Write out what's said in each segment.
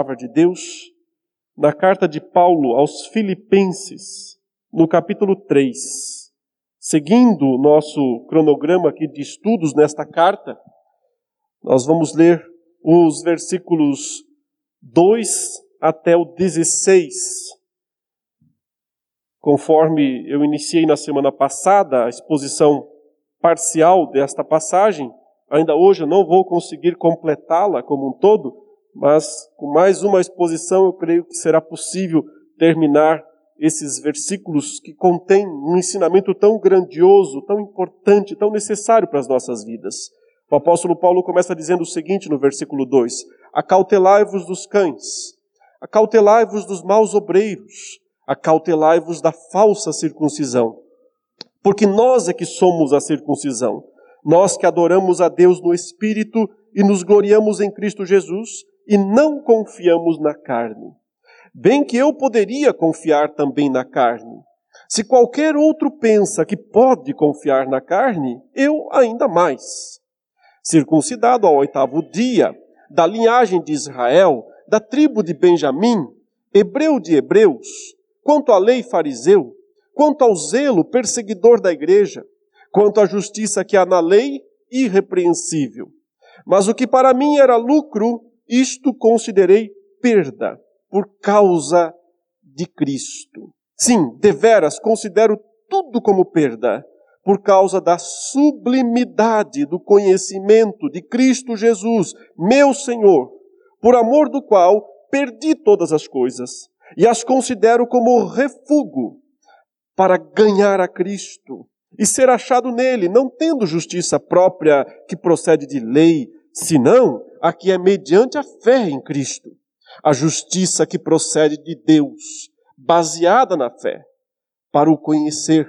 palavra de Deus na carta de Paulo aos Filipenses, no capítulo 3. Seguindo o nosso cronograma aqui de estudos nesta carta, nós vamos ler os versículos 2 até o 16. Conforme eu iniciei na semana passada a exposição parcial desta passagem, ainda hoje eu não vou conseguir completá-la como um todo, mas com mais uma exposição eu creio que será possível terminar esses versículos que contêm um ensinamento tão grandioso, tão importante, tão necessário para as nossas vidas. O apóstolo Paulo começa dizendo o seguinte no versículo 2: Acautelai-vos dos cães, acautelai-vos dos maus obreiros, acautelai-vos da falsa circuncisão. Porque nós é que somos a circuncisão, nós que adoramos a Deus no Espírito e nos gloriamos em Cristo Jesus, e não confiamos na carne. Bem que eu poderia confiar também na carne. Se qualquer outro pensa que pode confiar na carne, eu ainda mais. Circuncidado ao oitavo dia, da linhagem de Israel, da tribo de Benjamim, hebreu de hebreus, quanto à lei fariseu, quanto ao zelo perseguidor da igreja, quanto à justiça que há na lei, irrepreensível. Mas o que para mim era lucro, isto considerei perda por causa de Cristo. Sim, deveras considero tudo como perda por causa da sublimidade do conhecimento de Cristo Jesus, meu Senhor, por amor do qual perdi todas as coisas e as considero como refúgio para ganhar a Cristo e ser achado nele, não tendo justiça própria que procede de lei, senão a que é mediante a fé em Cristo, a justiça que procede de Deus, baseada na fé, para o conhecer,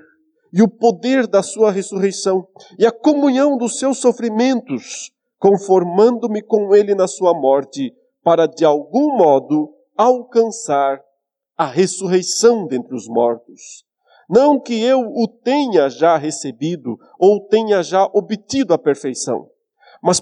e o poder da sua ressurreição, e a comunhão dos seus sofrimentos, conformando-me com ele na sua morte, para de algum modo alcançar a ressurreição dentre os mortos. Não que eu o tenha já recebido ou tenha já obtido a perfeição, mas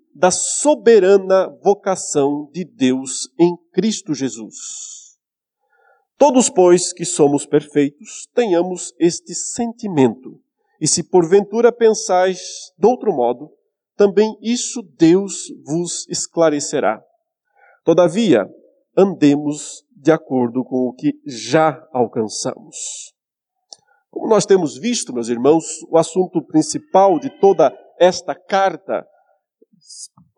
da soberana vocação de Deus em Cristo Jesus. Todos, pois, que somos perfeitos, tenhamos este sentimento. E se porventura pensais de outro modo, também isso Deus vos esclarecerá. Todavia, andemos de acordo com o que já alcançamos. Como nós temos visto, meus irmãos, o assunto principal de toda esta carta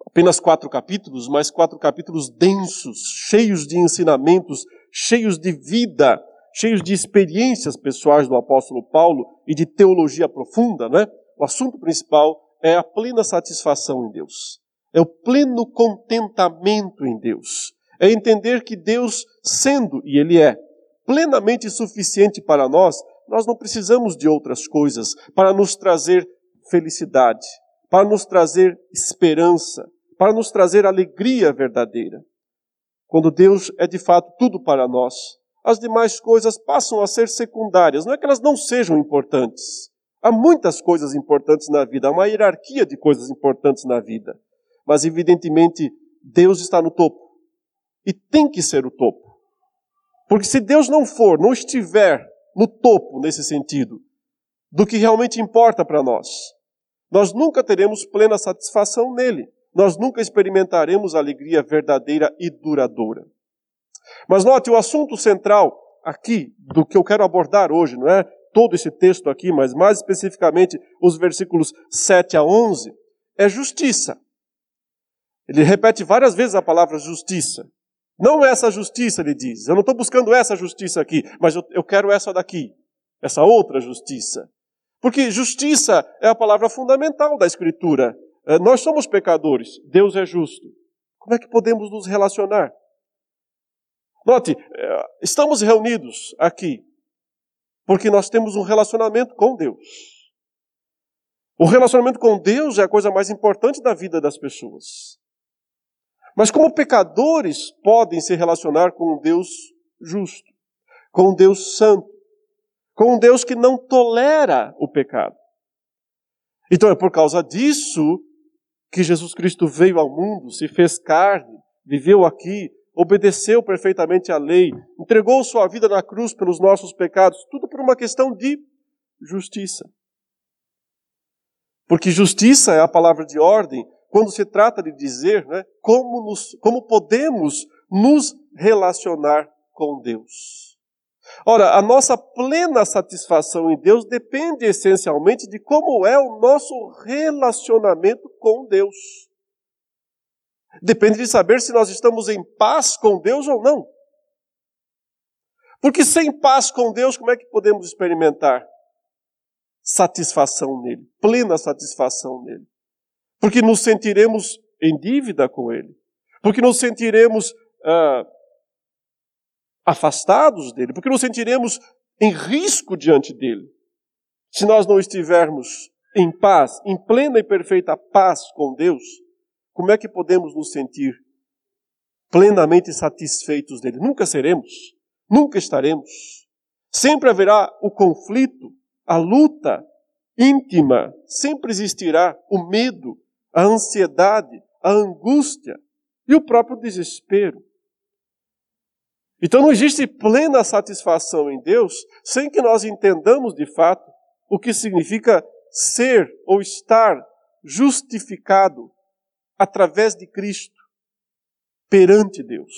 apenas quatro capítulos, mas quatro capítulos densos, cheios de ensinamentos, cheios de vida, cheios de experiências pessoais do apóstolo Paulo e de teologia profunda, né? O assunto principal é a plena satisfação em Deus. É o pleno contentamento em Deus. É entender que Deus, sendo, e Ele é, plenamente suficiente para nós, nós não precisamos de outras coisas para nos trazer felicidade, para nos trazer esperança, para nos trazer alegria verdadeira. Quando Deus é de fato tudo para nós, as demais coisas passam a ser secundárias. Não é que elas não sejam importantes. Há muitas coisas importantes na vida, há uma hierarquia de coisas importantes na vida. Mas, evidentemente, Deus está no topo. E tem que ser o topo. Porque se Deus não for, não estiver no topo nesse sentido, do que realmente importa para nós, nós nunca teremos plena satisfação nele. Nós nunca experimentaremos alegria verdadeira e duradoura. Mas note, o assunto central aqui do que eu quero abordar hoje, não é todo esse texto aqui, mas mais especificamente os versículos 7 a 11, é justiça. Ele repete várias vezes a palavra justiça. Não essa justiça, ele diz. Eu não estou buscando essa justiça aqui, mas eu, eu quero essa daqui. Essa outra justiça. Porque justiça é a palavra fundamental da Escritura. É, nós somos pecadores, Deus é justo. Como é que podemos nos relacionar? Note, eh, estamos reunidos aqui porque nós temos um relacionamento com Deus. O relacionamento com Deus é a coisa mais importante da vida das pessoas. Mas como pecadores podem se relacionar com um Deus justo, com um Deus santo, com um Deus que não tolera o pecado? Então é por causa disso que Jesus Cristo veio ao mundo, se fez carne, viveu aqui, obedeceu perfeitamente à lei, entregou sua vida na cruz pelos nossos pecados, tudo por uma questão de justiça. Porque justiça é a palavra de ordem quando se trata de dizer né, como, nos, como podemos nos relacionar com Deus. Ora, a nossa plena satisfação em Deus depende essencialmente de como é o nosso relacionamento com Deus. Depende de saber se nós estamos em paz com Deus ou não. Porque sem paz com Deus, como é que podemos experimentar satisfação nele, plena satisfação nele? Porque nos sentiremos em dívida com ele, porque nos sentiremos ah, afastados dele, porque nos sentiremos em risco diante dele. Se nós não estivermos em paz, em plena e perfeita paz com Deus, como é que podemos nos sentir plenamente satisfeitos dele? Nunca seremos, nunca estaremos. Sempre haverá o conflito, a luta íntima, sempre existirá o medo, a ansiedade, a angústia e o próprio desespero. Então não existe plena satisfação em Deus sem que nós entendamos de fato o que significa ser ou estar justificado através de Cristo perante Deus.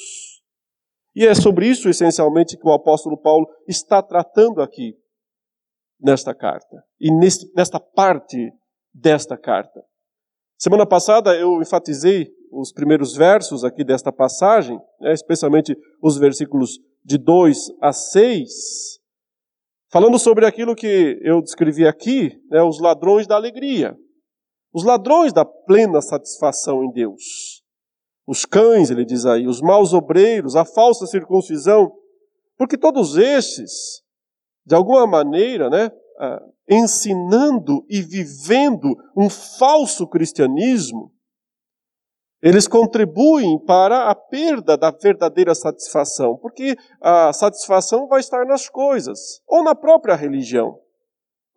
E é sobre isso, essencialmente, que o apóstolo Paulo está tratando aqui nesta carta e neste, nesta parte desta carta. Semana passada eu enfatizei os primeiros versos aqui desta passagem, né, especialmente os versículos de 2 a 6, falando sobre aquilo que eu descrevi aqui, né, os ladrões da alegria. Os ladrões da plena satisfação em Deus. Os cães, ele diz aí, os maus obreiros, a falsa circuncisão, porque todos estes, de alguma maneira, né, ah, ensinando e vivendo um falso cristianismo, eles contribuem para a perda da verdadeira satisfação, porque a satisfação vai estar nas coisas ou na própria religião.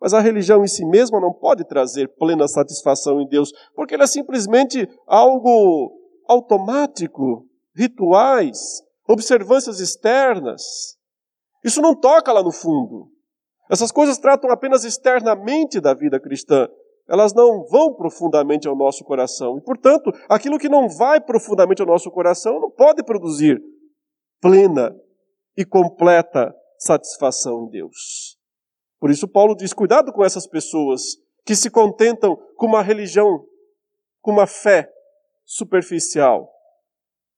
Mas a religião em si mesma não pode trazer plena satisfação em Deus, porque ela é simplesmente algo automático, rituais, observâncias externas. Isso não toca lá no fundo. Essas coisas tratam apenas externamente da vida cristã. Elas não vão profundamente ao nosso coração. E, portanto, aquilo que não vai profundamente ao nosso coração não pode produzir plena e completa satisfação em Deus. Por isso, Paulo diz: cuidado com essas pessoas que se contentam com uma religião, com uma fé superficial.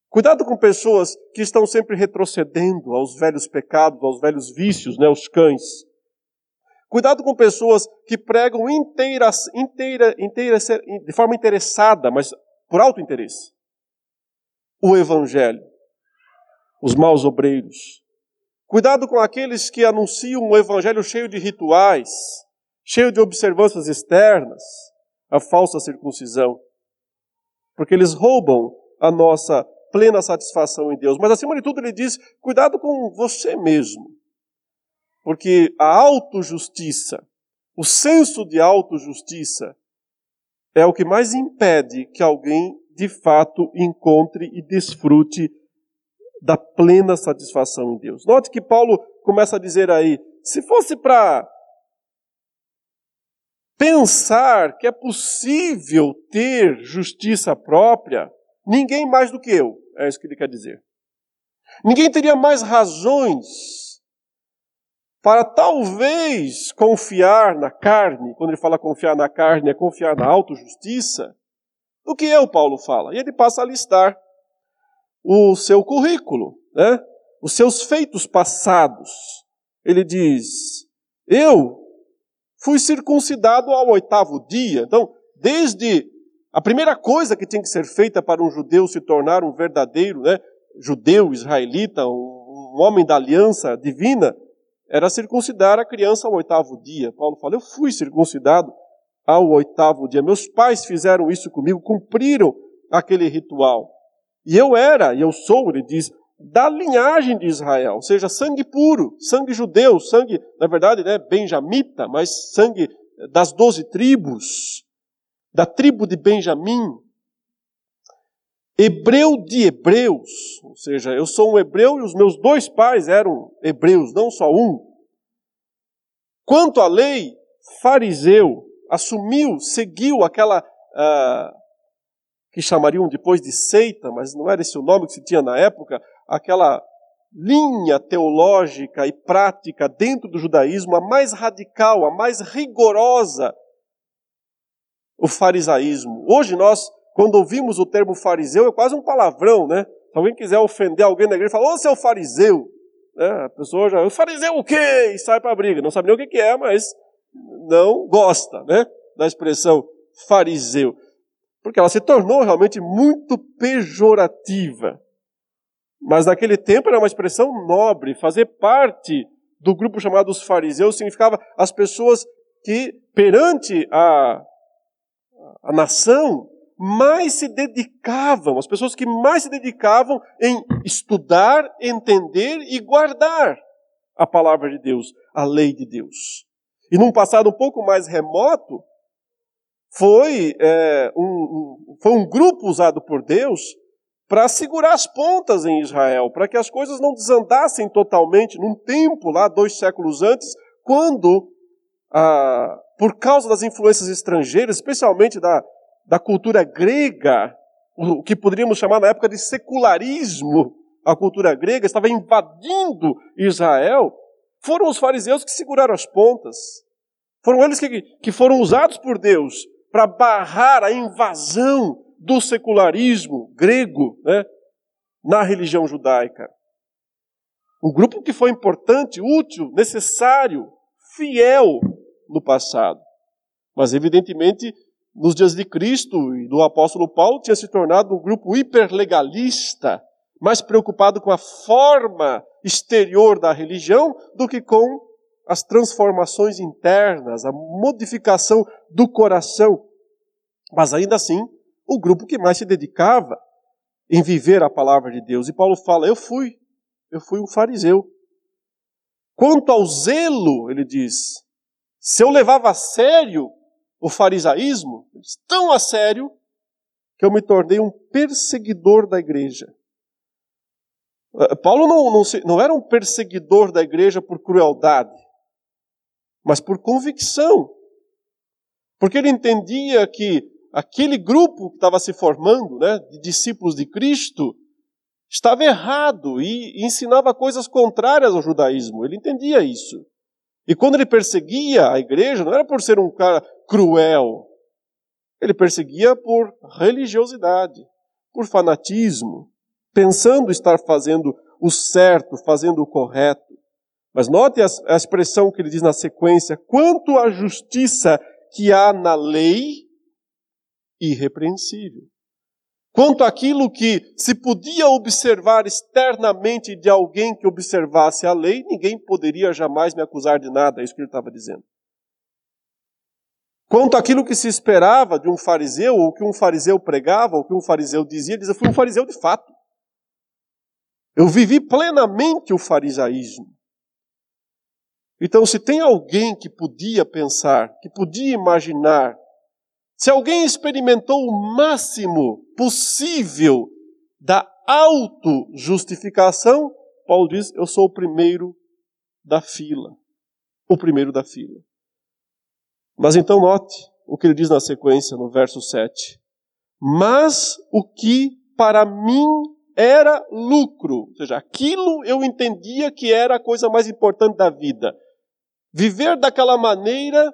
Cuidado com pessoas que estão sempre retrocedendo aos velhos pecados, aos velhos vícios, né, os cães. Cuidado com pessoas que pregam inteira, inteira, inteira, de forma interessada, mas por alto interesse, o Evangelho. Os maus obreiros, Cuidado com aqueles que anunciam um evangelho cheio de rituais, cheio de observâncias externas, a falsa circuncisão. Porque eles roubam a nossa plena satisfação em Deus. Mas acima de tudo, ele diz: cuidado com você mesmo. Porque a autojustiça, o senso de autojustiça, é o que mais impede que alguém de fato encontre e desfrute da plena satisfação em Deus. Note que Paulo começa a dizer aí: se fosse para pensar que é possível ter justiça própria, ninguém mais do que eu, é isso que ele quer dizer. Ninguém teria mais razões para talvez confiar na carne, quando ele fala confiar na carne, é confiar na autojustiça, do que eu, Paulo fala. E ele passa a listar o seu currículo, né? os seus feitos passados. Ele diz: Eu fui circuncidado ao oitavo dia. Então, desde a primeira coisa que tinha que ser feita para um judeu se tornar um verdadeiro né, judeu israelita, um, um homem da aliança divina, era circuncidar a criança ao oitavo dia. Paulo fala: Eu fui circuncidado ao oitavo dia. Meus pais fizeram isso comigo, cumpriram aquele ritual. E eu era, e eu sou, ele diz, da linhagem de Israel, ou seja, sangue puro, sangue judeu, sangue, na verdade, né, benjamita, mas sangue das doze tribos, da tribo de Benjamim, hebreu de hebreus, ou seja, eu sou um hebreu e os meus dois pais eram hebreus, não só um. Quanto à lei, fariseu, assumiu, seguiu aquela uh, que chamariam depois de seita, mas não era esse o nome que se tinha na época, aquela linha teológica e prática dentro do judaísmo, a mais radical, a mais rigorosa, o farisaísmo. Hoje nós, quando ouvimos o termo fariseu, é quase um palavrão, né? Se alguém quiser ofender alguém na igreja, fala, ô seu fariseu. Né? A pessoa já, fariseu o quê? E sai para a briga. Não sabe nem o que é, mas não gosta né? da expressão fariseu. Porque ela se tornou realmente muito pejorativa. Mas naquele tempo era uma expressão nobre. Fazer parte do grupo chamado os fariseus significava as pessoas que, perante a, a nação, mais se dedicavam, as pessoas que mais se dedicavam em estudar, entender e guardar a palavra de Deus, a lei de Deus. E num passado um pouco mais remoto, foi, é, um, foi um grupo usado por Deus para segurar as pontas em Israel, para que as coisas não desandassem totalmente num tempo lá, dois séculos antes, quando, ah, por causa das influências estrangeiras, especialmente da, da cultura grega, o que poderíamos chamar na época de secularismo, a cultura grega estava invadindo Israel, foram os fariseus que seguraram as pontas. Foram eles que, que foram usados por Deus para barrar a invasão do secularismo grego né, na religião judaica. Um grupo que foi importante, útil, necessário, fiel no passado. Mas, evidentemente, nos dias de Cristo e do apóstolo Paulo, tinha se tornado um grupo hiperlegalista, mais preocupado com a forma exterior da religião do que com as transformações internas, a modificação do coração. Mas ainda assim, o grupo que mais se dedicava em viver a palavra de Deus. E Paulo fala: Eu fui, eu fui um fariseu. Quanto ao zelo, ele diz, se eu levava a sério o farisaísmo, tão a sério, que eu me tornei um perseguidor da igreja. Eh, Paulo não, não, não era um perseguidor da igreja por crueldade, mas por convicção. Porque ele entendia que aquele grupo que estava se formando, né, de discípulos de Cristo, estava errado e ensinava coisas contrárias ao judaísmo. Ele entendia isso. E quando ele perseguia a igreja, não era por ser um cara cruel. Ele perseguia por religiosidade, por fanatismo, pensando estar fazendo o certo, fazendo o correto. Mas note a expressão que ele diz na sequência: quanto à justiça que há na lei, irrepreensível. Quanto àquilo que se podia observar externamente de alguém que observasse a lei, ninguém poderia jamais me acusar de nada, é isso que ele estava dizendo. Quanto àquilo que se esperava de um fariseu, ou que um fariseu pregava, ou que um fariseu dizia, ele dizia, eu fui um fariseu de fato. Eu vivi plenamente o farisaísmo. Então, se tem alguém que podia pensar, que podia imaginar se alguém experimentou o máximo possível da autojustificação, Paulo diz: Eu sou o primeiro da fila. O primeiro da fila. Mas então note o que ele diz na sequência, no verso 7. Mas o que para mim era lucro, ou seja, aquilo eu entendia que era a coisa mais importante da vida. Viver daquela maneira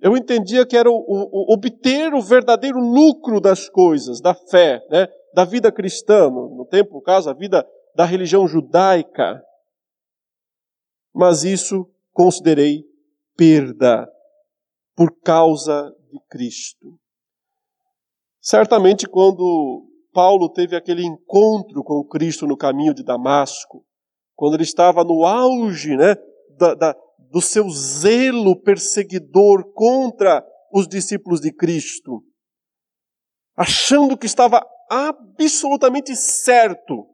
eu entendia que era o, o, obter o verdadeiro lucro das coisas, da fé, né? da vida cristã, no, tempo, no caso, a vida da religião judaica. Mas isso considerei perda por causa de Cristo. Certamente, quando Paulo teve aquele encontro com Cristo no caminho de Damasco, quando ele estava no auge né, da, da, do seu zelo perseguidor contra os discípulos de Cristo, achando que estava absolutamente certo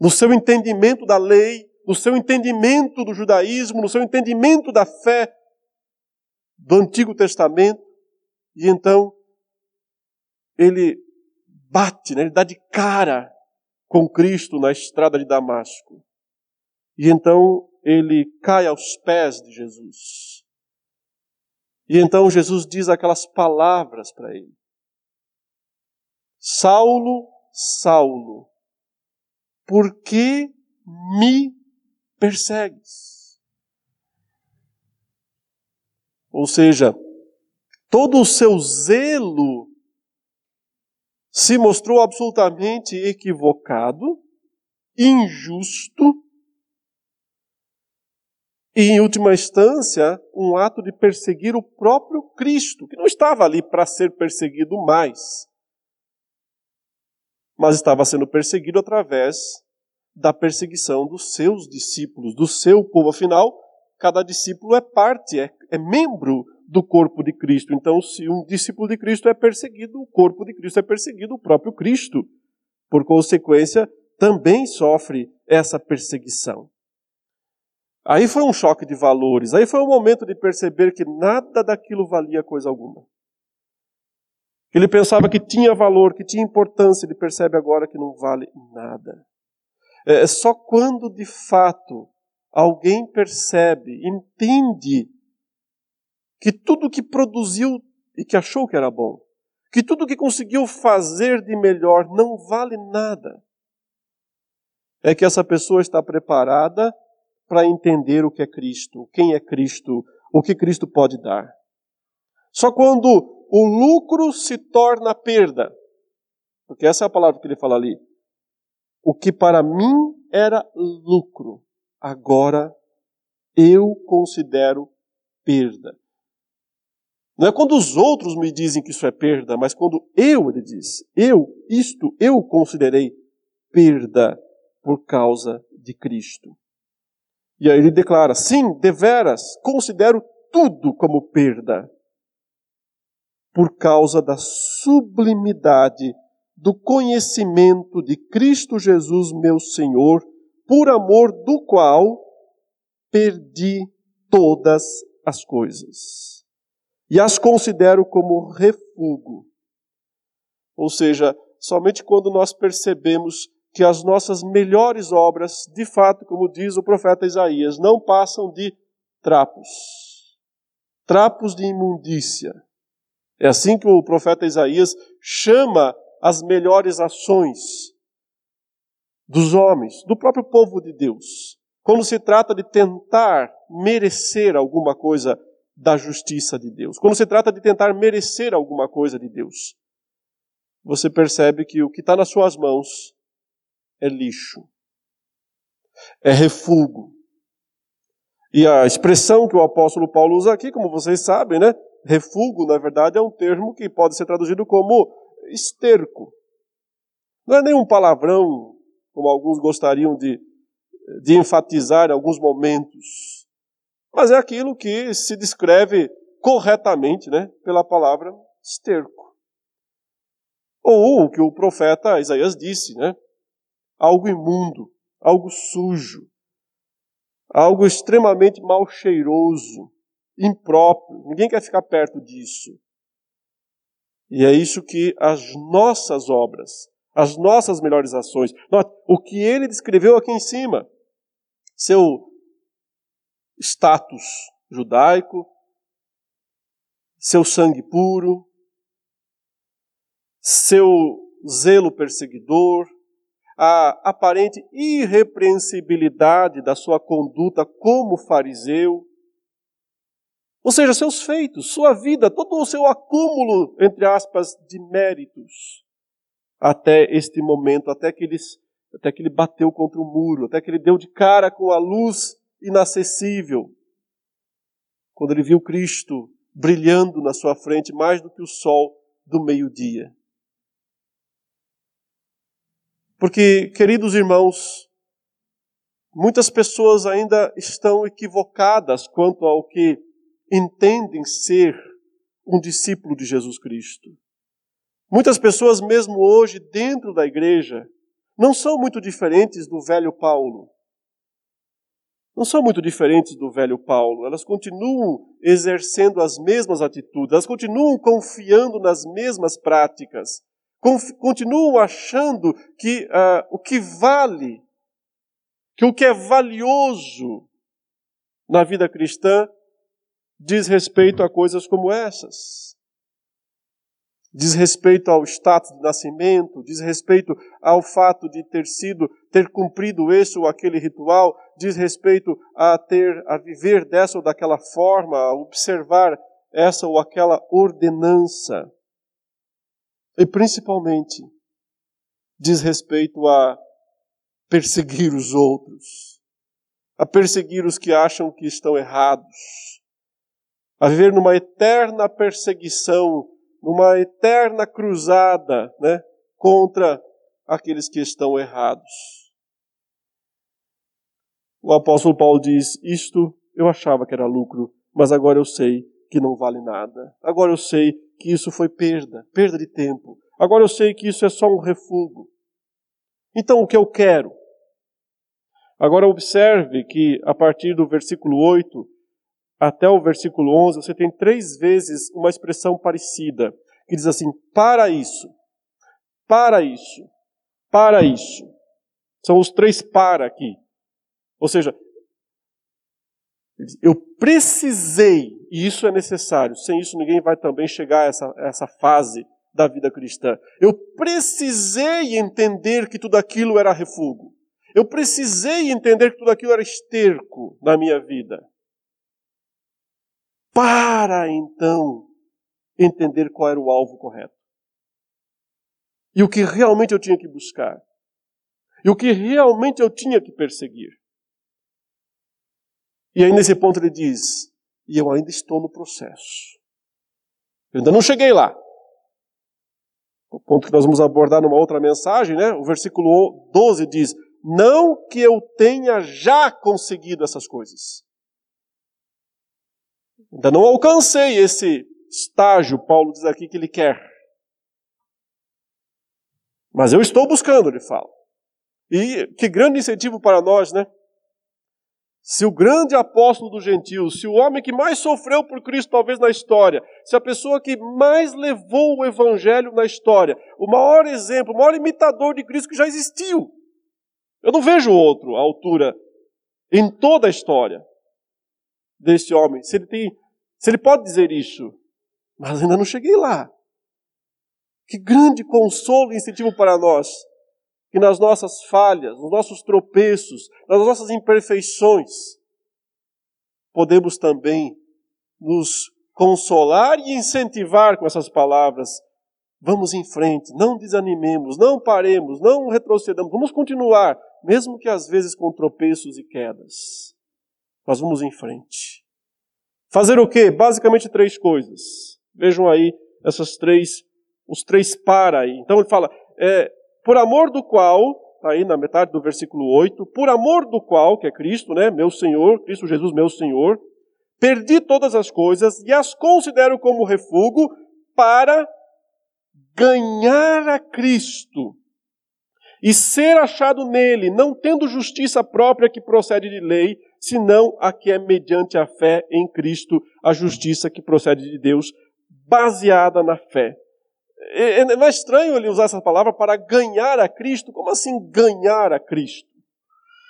no seu entendimento da lei, no seu entendimento do judaísmo, no seu entendimento da fé do Antigo Testamento, e então ele bate, né, ele dá de cara com Cristo na estrada de Damasco. E então ele cai aos pés de Jesus. E então Jesus diz aquelas palavras para ele: Saulo, Saulo, por que me persegues? Ou seja, todo o seu zelo se mostrou absolutamente equivocado, injusto e, em última instância, um ato de perseguir o próprio Cristo, que não estava ali para ser perseguido mais, mas estava sendo perseguido através da perseguição dos seus discípulos, do seu povo. Afinal, cada discípulo é parte, é, é membro do corpo de Cristo. Então, se um discípulo de Cristo é perseguido, o corpo de Cristo é perseguido, o próprio Cristo, por consequência, também sofre essa perseguição. Aí foi um choque de valores, aí foi o um momento de perceber que nada daquilo valia coisa alguma. Ele pensava que tinha valor, que tinha importância, ele percebe agora que não vale nada. É só quando de fato alguém percebe, entende que tudo que produziu e que achou que era bom, que tudo que conseguiu fazer de melhor não vale nada, é que essa pessoa está preparada para entender o que é Cristo, quem é Cristo, o que Cristo pode dar. Só quando o lucro se torna perda, porque essa é a palavra que ele fala ali. O que para mim era lucro, agora eu considero perda. Não é quando os outros me dizem que isso é perda, mas quando eu, ele diz, eu, isto eu considerei perda por causa de Cristo. E aí ele declara: sim, deveras, considero tudo como perda, por causa da sublimidade do conhecimento de Cristo Jesus, meu Senhor, por amor do qual perdi todas as coisas e as considero como refúgio. Ou seja, somente quando nós percebemos que as nossas melhores obras, de fato, como diz o profeta Isaías, não passam de trapos trapos de imundícia. É assim que o profeta Isaías chama as melhores ações dos homens, do próprio povo de Deus. Quando se trata de tentar merecer alguma coisa da justiça de Deus. Quando se trata de tentar merecer alguma coisa de Deus, você percebe que o que está nas suas mãos é lixo, é refúgio. E a expressão que o apóstolo Paulo usa aqui, como vocês sabem, né? Refúgio, na verdade, é um termo que pode ser traduzido como esterco. Não é nenhum palavrão, como alguns gostariam de, de enfatizar em alguns momentos mas é aquilo que se descreve corretamente né, pela palavra esterco. Ou o que o profeta Isaías disse, né? Algo imundo, algo sujo, algo extremamente mal cheiroso, impróprio. Ninguém quer ficar perto disso. E é isso que as nossas obras, as nossas melhores ações, o que ele descreveu aqui em cima, seu status judaico, seu sangue puro, seu zelo perseguidor, a aparente irrepreensibilidade da sua conduta como fariseu, ou seja, seus feitos, sua vida, todo o seu acúmulo, entre aspas, de méritos, até este momento, até que, ele, até que ele bateu contra o muro, até que ele deu de cara com a luz inacessível. Quando ele viu Cristo brilhando na sua frente mais do que o sol do meio-dia. Porque, queridos irmãos, Muitas pessoas ainda estão equivocadas quanto ao que entendem ser um discípulo de Jesus Cristo. Muitas pessoas, mesmo hoje, dentro da igreja, não são muito diferentes do velho Paulo. Não são muito diferentes do velho Paulo. Elas continuam exercendo as mesmas atitudes, elas continuam confiando nas mesmas práticas, continuam achando que uh, o que vale que o que é valioso na vida cristã diz respeito a coisas como essas. Diz respeito ao status de nascimento, diz respeito ao fato de ter sido, ter cumprido esse ou aquele ritual, diz respeito a ter, a viver dessa ou daquela forma, a observar essa ou aquela ordenança. E principalmente, diz respeito a perseguir os outros, a perseguir os que acham que estão errados, a viver numa eterna perseguição, numa eterna cruzada né, contra aqueles que estão errados. O apóstolo Paulo diz: Isto eu achava que era lucro, mas agora eu sei que não vale nada. Agora eu sei que isso foi perda, perda de tempo. Agora eu sei que isso é só um refúgio. Então, o que eu quero? Agora, observe que a partir do versículo 8 até o versículo 11, você tem três vezes uma expressão parecida, que diz assim: para isso, para isso, para isso. São os três para aqui. Ou seja, eu precisei, e isso é necessário, sem isso ninguém vai também chegar a essa, a essa fase da vida cristã. Eu precisei entender que tudo aquilo era refúgio. Eu precisei entender que tudo aquilo era esterco na minha vida. Para então entender qual era o alvo correto. E o que realmente eu tinha que buscar. E o que realmente eu tinha que perseguir. E aí nesse ponto ele diz: e eu ainda estou no processo. Eu ainda não cheguei lá o ponto que nós vamos abordar numa outra mensagem, né? O versículo 12 diz: Não que eu tenha já conseguido essas coisas. Ainda não alcancei esse estágio, Paulo diz aqui que ele quer. Mas eu estou buscando, ele fala. E que grande incentivo para nós, né? Se o grande apóstolo dos gentios, se o homem que mais sofreu por Cristo, talvez na história, se a pessoa que mais levou o evangelho na história, o maior exemplo, o maior imitador de Cristo que já existiu. Eu não vejo outro à altura em toda a história desse homem. Se ele tem, se ele pode dizer isso, mas ainda não cheguei lá. Que grande consolo e incentivo para nós que nas nossas falhas, nos nossos tropeços, nas nossas imperfeições, podemos também nos consolar e incentivar com essas palavras. Vamos em frente, não desanimemos, não paremos, não retrocedamos, vamos continuar, mesmo que às vezes com tropeços e quedas. Nós vamos em frente. Fazer o quê? Basicamente três coisas. Vejam aí essas três, os três para aí. Então ele fala, é, por amor do qual, está aí na metade do versículo 8, por amor do qual, que é Cristo, né, meu Senhor, Cristo Jesus, meu Senhor, perdi todas as coisas e as considero como refúgio para ganhar a Cristo e ser achado nele, não tendo justiça própria que procede de lei, senão a que é mediante a fé em Cristo, a justiça que procede de Deus, baseada na fé. É, é, estranho ele usar essa palavra para ganhar a Cristo? Como assim ganhar a Cristo?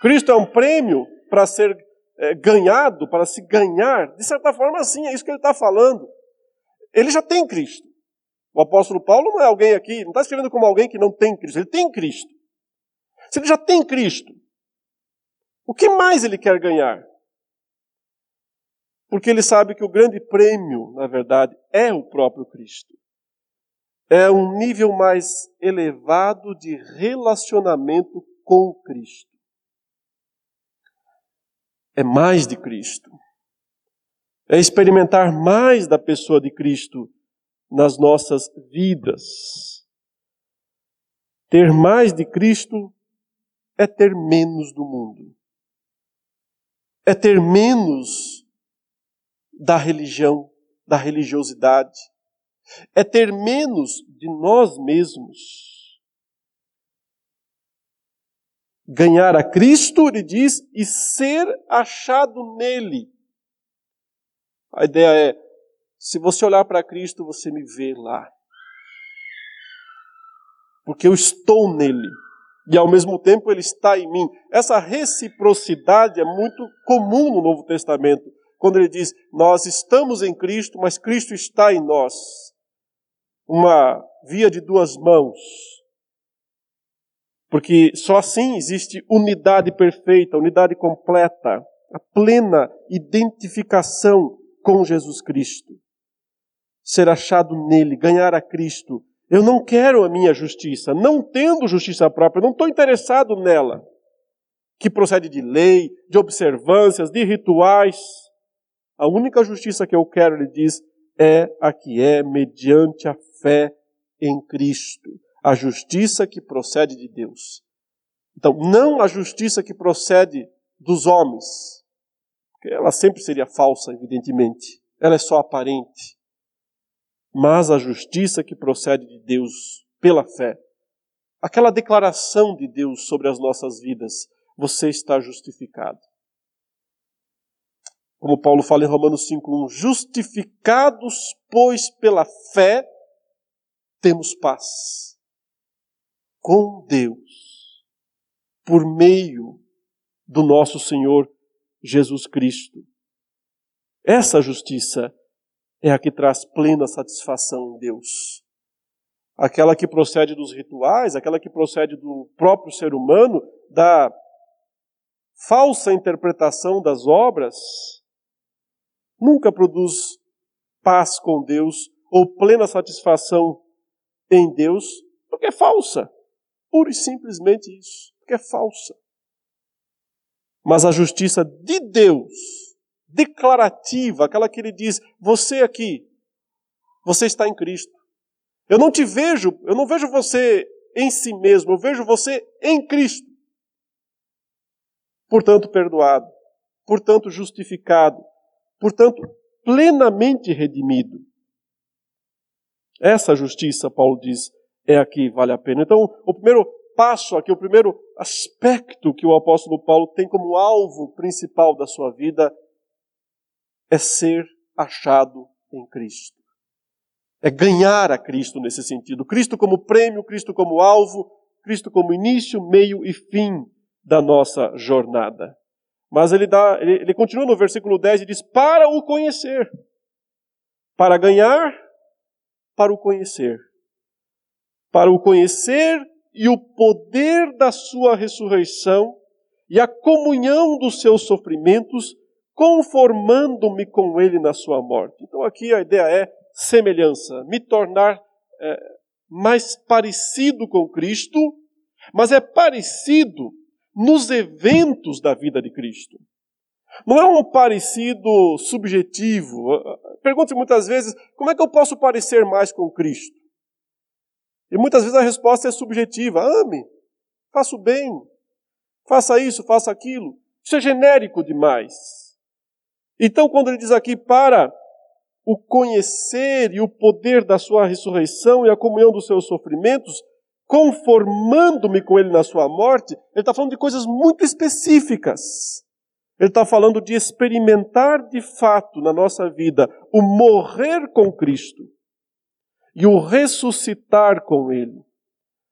Cristo é um prêmio para ser é, ganhado, para se ganhar? De certa forma, sim, é isso que ele está falando. Ele já tem Cristo. O apóstolo Paulo não é alguém aqui, não está escrevendo como alguém que não tem Cristo, ele tem Cristo. Se ele já tem Cristo, o que mais ele quer ganhar? Porque ele sabe que o grande prêmio, na verdade, é o próprio Cristo é um nível mais elevado de relacionamento com Cristo. É mais de Cristo. É experimentar mais da pessoa de Cristo nas nossas vidas. Ter mais de Cristo é ter menos do mundo. é ter menos da religião, da religiosidade, é ter menos de nós mesmos. Ganhar a Cristo, ele diz, e ser achado nele. A ideia é: se você olhar para Cristo, você me vê lá. Porque eu estou nele. E ao mesmo tempo ele está em mim. Essa reciprocidade é muito comum no Novo Testamento. Quando ele diz, nós estamos em Cristo, mas Cristo está em nós. Uma via de duas mãos. Porque só assim existe unidade perfeita, unidade completa, a plena identificação com Jesus Cristo. Ser achado nele, ganhar a Cristo. Eu não quero a minha justiça, não tendo justiça própria, não estou interessado nela, que procede de lei, de observâncias, de rituais. A única justiça que eu quero, ele diz, é a que é mediante a fé em Cristo. A justiça que procede de Deus. Então, não a justiça que procede dos homens, ela sempre seria falsa, evidentemente. Ela é só aparente. Mas a justiça que procede de Deus pela fé, aquela declaração de Deus sobre as nossas vidas, você está justificado. Como Paulo fala em Romanos 5:1, justificados, pois pela fé temos paz com Deus por meio do nosso Senhor Jesus Cristo. Essa justiça é a que traz plena satisfação em Deus. Aquela que procede dos rituais, aquela que procede do próprio ser humano, da falsa interpretação das obras, nunca produz paz com Deus ou plena satisfação em Deus, porque é falsa. Pura e simplesmente isso, porque é falsa. Mas a justiça de Deus, declarativa, aquela que ele diz: você aqui, você está em Cristo. Eu não te vejo, eu não vejo você em si mesmo, eu vejo você em Cristo. Portanto, perdoado, portanto, justificado, portanto, plenamente redimido. Essa justiça, Paulo diz, é a que vale a pena. Então, o primeiro passo aqui, o primeiro aspecto que o apóstolo Paulo tem como alvo principal da sua vida é ser achado em Cristo. É ganhar a Cristo nesse sentido. Cristo como prêmio, Cristo como alvo, Cristo como início, meio e fim da nossa jornada. Mas ele, dá, ele, ele continua no versículo 10 e diz: para o conhecer. Para ganhar, para o conhecer. Para o conhecer e o poder da sua ressurreição e a comunhão dos seus sofrimentos, conformando-me com ele na sua morte. Então aqui a ideia é semelhança, me tornar é, mais parecido com Cristo, mas é parecido nos eventos da vida de Cristo. Não é um parecido subjetivo. Pergunte muitas vezes: como é que eu posso parecer mais com Cristo? E muitas vezes a resposta é subjetiva: ame, faça o bem, faça isso, faça aquilo. Isso é genérico demais. Então, quando ele diz aqui para o conhecer e o poder da sua ressurreição e a comunhão dos seus sofrimentos, conformando-me com ele na sua morte, ele está falando de coisas muito específicas. Ele está falando de experimentar de fato na nossa vida o morrer com Cristo e o ressuscitar com Ele.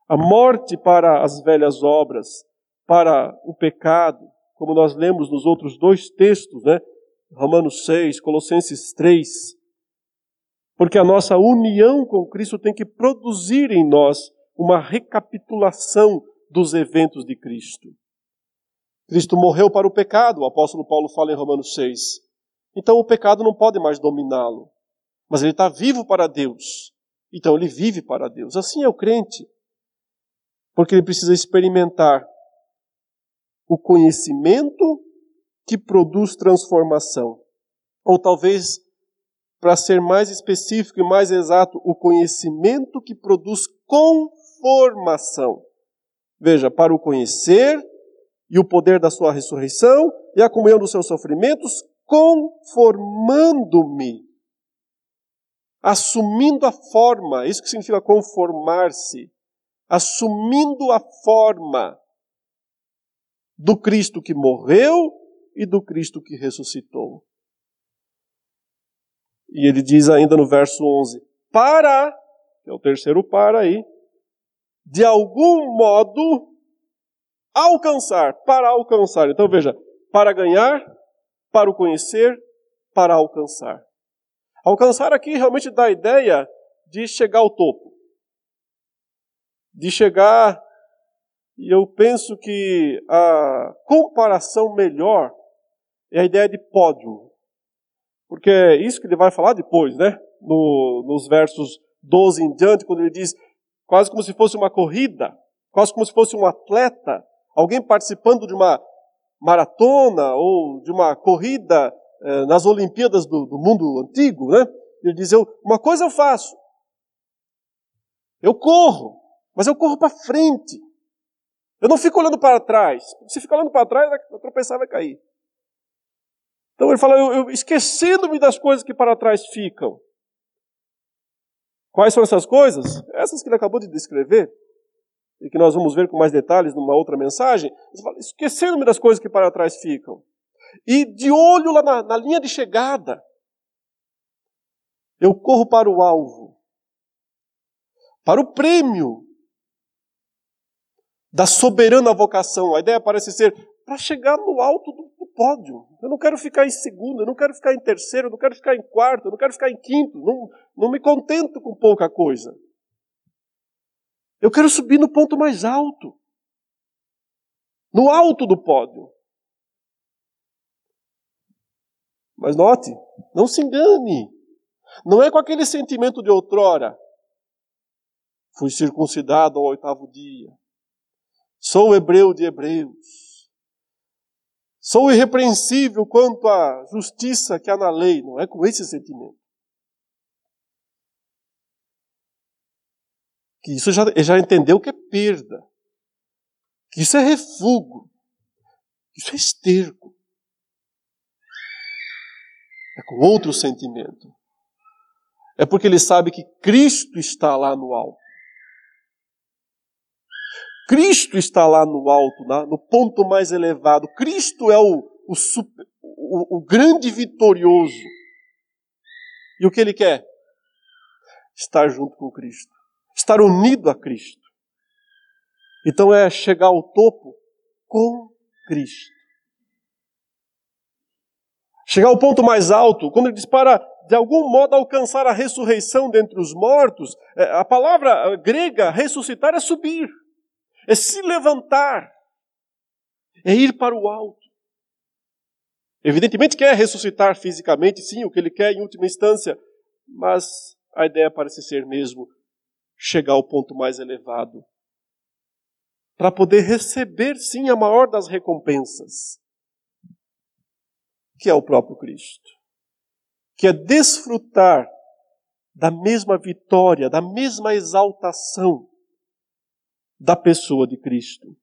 A morte para as velhas obras, para o pecado, como nós lemos nos outros dois textos, né? Romanos 6, Colossenses 3. Porque a nossa união com Cristo tem que produzir em nós uma recapitulação dos eventos de Cristo. Cristo morreu para o pecado, o apóstolo Paulo fala em Romanos 6. Então o pecado não pode mais dominá-lo. Mas ele está vivo para Deus. Então ele vive para Deus. Assim é o crente. Porque ele precisa experimentar o conhecimento que produz transformação. Ou talvez, para ser mais específico e mais exato, o conhecimento que produz conformação. Veja, para o conhecer e o poder da sua ressurreição e a comunhão dos seus sofrimentos, conformando-me, assumindo a forma, isso que significa conformar-se, assumindo a forma do Cristo que morreu e do Cristo que ressuscitou. E ele diz ainda no verso 11: Para, que é o terceiro para aí, de algum modo alcançar, para alcançar. Então veja, para ganhar, para o conhecer, para alcançar. Alcançar aqui realmente dá a ideia de chegar ao topo. De chegar, e eu penso que a comparação melhor é a ideia de pódio. Porque é isso que ele vai falar depois, né? No, nos versos 12 em diante, quando ele diz quase como se fosse uma corrida, quase como se fosse um atleta, alguém participando de uma maratona ou de uma corrida eh, nas Olimpíadas do, do, mundo antigo, né? Ele diz: eu, uma coisa eu faço, eu corro, mas eu corro para frente. Eu não fico olhando para trás. Se ficar olhando para trás, vai tropeçar, vai cair. Então ele fala: eu, eu esquecendo-me das coisas que para trás ficam. Quais são essas coisas? Essas que ele acabou de descrever e que nós vamos ver com mais detalhes numa outra mensagem, esquecendo-me das coisas que para trás ficam. E de olho lá na, na linha de chegada, eu corro para o alvo, para o prêmio da soberana vocação. A ideia parece ser para chegar no alto do, do, pódio. Eu não quero ficar em segundo, eu não quero ficar em terceiro, eu não quero ficar em quarto, eu não quero ficar em quinto. Não, não me contento com pouca coisa. Eu quero subir no ponto mais alto. No alto do pódio. Mas note, não se engane. Não é com aquele sentimento de outrora. Fui circuncidado ao oitavo dia. Sou hebreu de hebreus. Sou irrepreensível quanto à justiça que há na lei. Não é com esse sentimento. Que isso já, já entendeu que é perda, que isso é refúgio, que isso é esterco. É com outro sentimento. É porque ele sabe que Cristo está lá no alto. Cristo está lá no alto, no ponto mais elevado. Cristo é o, o, super, o, o grande vitorioso. E o que ele quer? Estar junto com Cristo estar unido a Cristo. Então é chegar ao topo com Cristo. Chegar ao ponto mais alto, quando ele diz para de algum modo alcançar a ressurreição dentre os mortos, é, a palavra grega ressuscitar é subir, é se levantar, é ir para o alto. Evidentemente quer ressuscitar fisicamente, sim, o que ele quer em última instância, mas a ideia parece ser mesmo chegar ao ponto mais elevado. Para poder receber, sim, a maior das recompensas, que é o próprio Cristo. Que é desfrutar da mesma vitória, da mesma exaltação da pessoa de Cristo.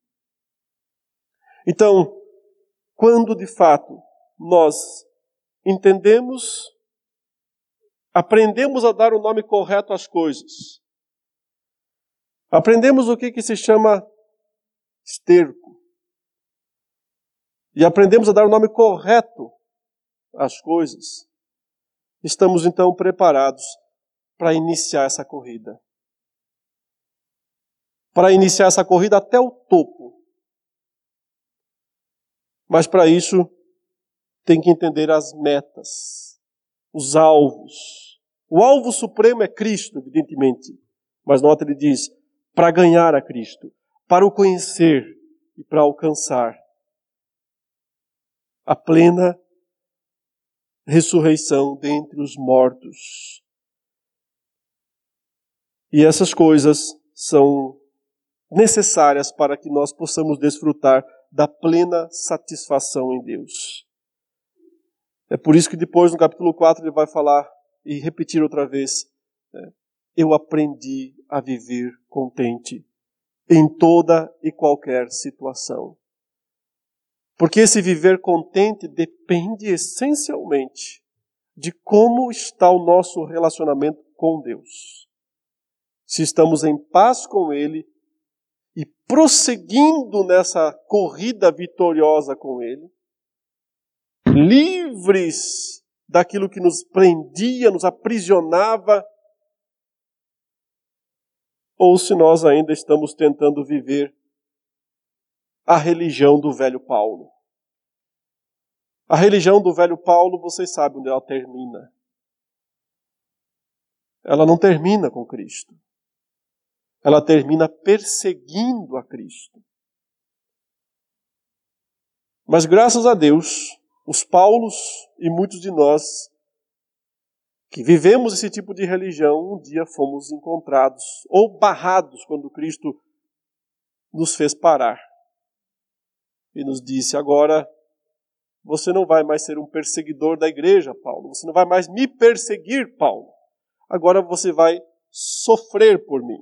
Então, quando de fato nós entendemos, aprendemos a dar o nome correto às coisas, Aprendemos o que, que se chama esterco. E aprendemos a dar o nome correto às coisas. Estamos então preparados para iniciar essa corrida. Para iniciar essa corrida até o topo. Mas para isso tem que entender as metas, os alvos. O alvo supremo é Cristo, evidentemente. Mas nota, ele diz: para ganhar a Cristo, para o conhecer e para alcançar a plena ressurreição dentre os mortos. E essas coisas são necessárias para que nós possamos desfrutar da plena satisfação em Deus. É por isso que depois no capítulo 4 ele vai falar e repetir outra vez: né? Eu aprendi a viver contente em toda e qualquer situação. Porque esse viver contente depende essencialmente de como está o nosso relacionamento com Deus. Se estamos em paz com Ele e prosseguindo nessa corrida vitoriosa com Ele, livres daquilo que nos prendia, nos aprisionava, ou se nós ainda estamos tentando viver a religião do velho Paulo. A religião do velho Paulo, vocês sabem onde ela termina. Ela não termina com Cristo. Ela termina perseguindo a Cristo. Mas graças a Deus, os Paulos e muitos de nós que vivemos esse tipo de religião, um dia fomos encontrados ou barrados quando Cristo nos fez parar e nos disse: agora você não vai mais ser um perseguidor da igreja, Paulo. Você não vai mais me perseguir, Paulo. Agora você vai sofrer por mim.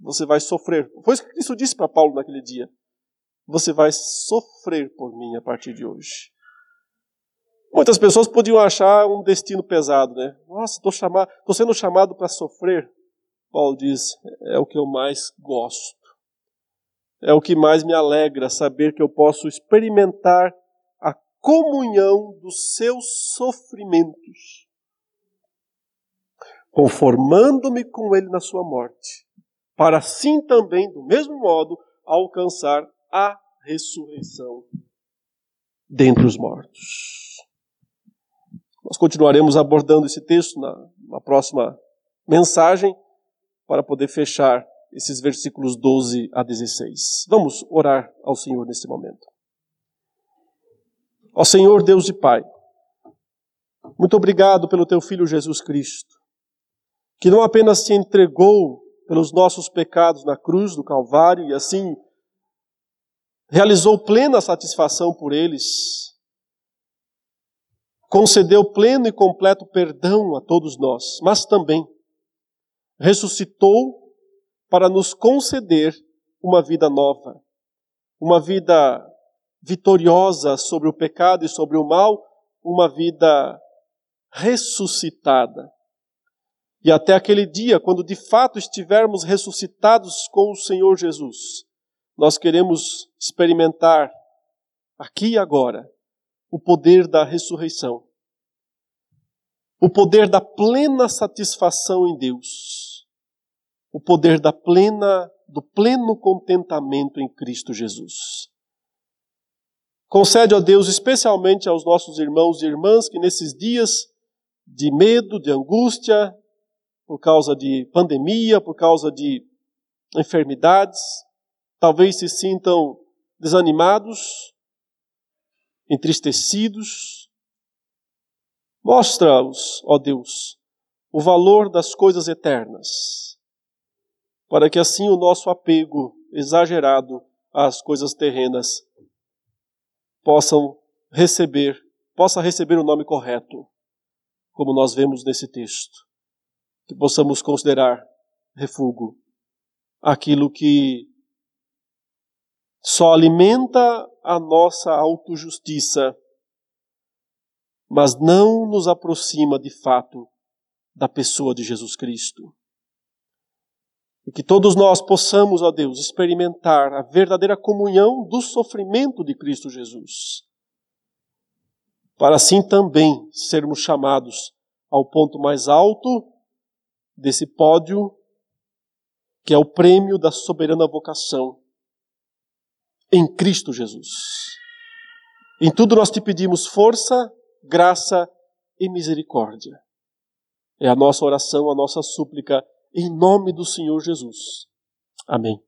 Você vai sofrer. Foi isso que Cristo disse para Paulo naquele dia. Você vai sofrer por mim a partir de hoje. Muitas pessoas podiam achar um destino pesado, né? Nossa, estou chamado, sendo chamado para sofrer. Paulo diz: é o que eu mais gosto. É o que mais me alegra saber que eu posso experimentar a comunhão dos seus sofrimentos, conformando-me com ele na sua morte, para assim também, do mesmo modo, alcançar a ressurreição dentre os mortos. Nós continuaremos abordando esse texto na, na próxima mensagem para poder fechar esses versículos 12 a 16. Vamos orar ao Senhor nesse momento. Ó Senhor Deus e Pai, muito obrigado pelo teu Filho Jesus Cristo, que não apenas se entregou pelos nossos pecados na cruz do Calvário e assim realizou plena satisfação por eles, concedeu pleno e completo perdão a todos nós, mas também ressuscitou para nos conceder uma vida nova, uma vida vitoriosa sobre o pecado e sobre o mal, uma vida ressuscitada. E até aquele dia, quando de fato estivermos ressuscitados com o Senhor Jesus, nós queremos experimentar aqui e agora o poder da ressurreição, o poder da plena satisfação em Deus o poder da plena, do pleno contentamento em Cristo Jesus. Concede, ó Deus, especialmente aos nossos irmãos e irmãs que nesses dias de medo, de angústia, por causa de pandemia, por causa de enfermidades, talvez se sintam desanimados, entristecidos. Mostra-os, ó Deus, o valor das coisas eternas para que assim o nosso apego exagerado às coisas terrenas possam receber, possa receber o nome correto, como nós vemos nesse texto. Que possamos considerar refúgio aquilo que só alimenta a nossa autojustiça, mas não nos aproxima de fato da pessoa de Jesus Cristo. E que todos nós possamos, ó Deus, experimentar a verdadeira comunhão do sofrimento de Cristo Jesus. Para assim também sermos chamados ao ponto mais alto desse pódio, que é o prêmio da soberana vocação em Cristo Jesus. Em tudo nós te pedimos força, graça e misericórdia. É a nossa oração, a nossa súplica em nome do Senhor Jesus. Amém.